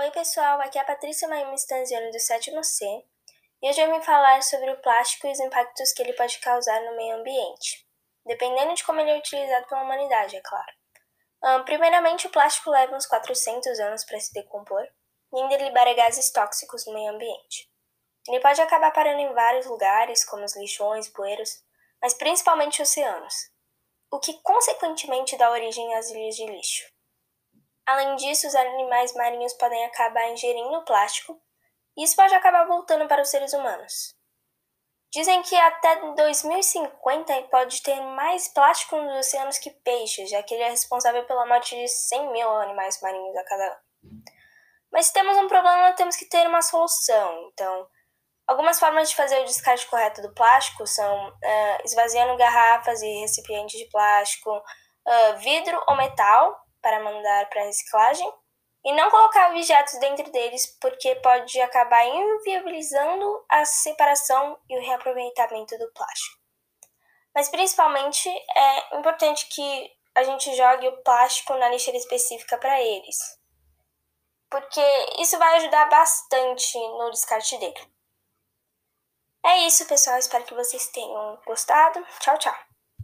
Oi, pessoal, aqui é a Patrícia Maíma Stanziano do sétimo C e hoje eu vim falar sobre o plástico e os impactos que ele pode causar no meio ambiente, dependendo de como ele é utilizado pela humanidade, é claro. Um, primeiramente, o plástico leva uns 400 anos para se decompor e ainda libera gases tóxicos no meio ambiente. Ele pode acabar parando em vários lugares, como os lixões, bueiros, mas principalmente oceanos, o que consequentemente dá origem às ilhas de lixo. Além disso, os animais marinhos podem acabar ingerindo plástico e isso pode acabar voltando para os seres humanos. Dizem que até 2050 pode ter mais plástico nos oceanos que peixes, já que ele é responsável pela morte de 100 mil animais marinhos a cada ano. Mas se temos um problema, temos que ter uma solução. Então, algumas formas de fazer o descarte correto do plástico são uh, esvaziando garrafas e recipientes de plástico, uh, vidro ou metal, para mandar para reciclagem e não colocar objetos dentro deles porque pode acabar inviabilizando a separação e o reaproveitamento do plástico. Mas principalmente é importante que a gente jogue o plástico na lixeira específica para eles, porque isso vai ajudar bastante no descarte dele. É isso, pessoal. Espero que vocês tenham gostado. Tchau, tchau.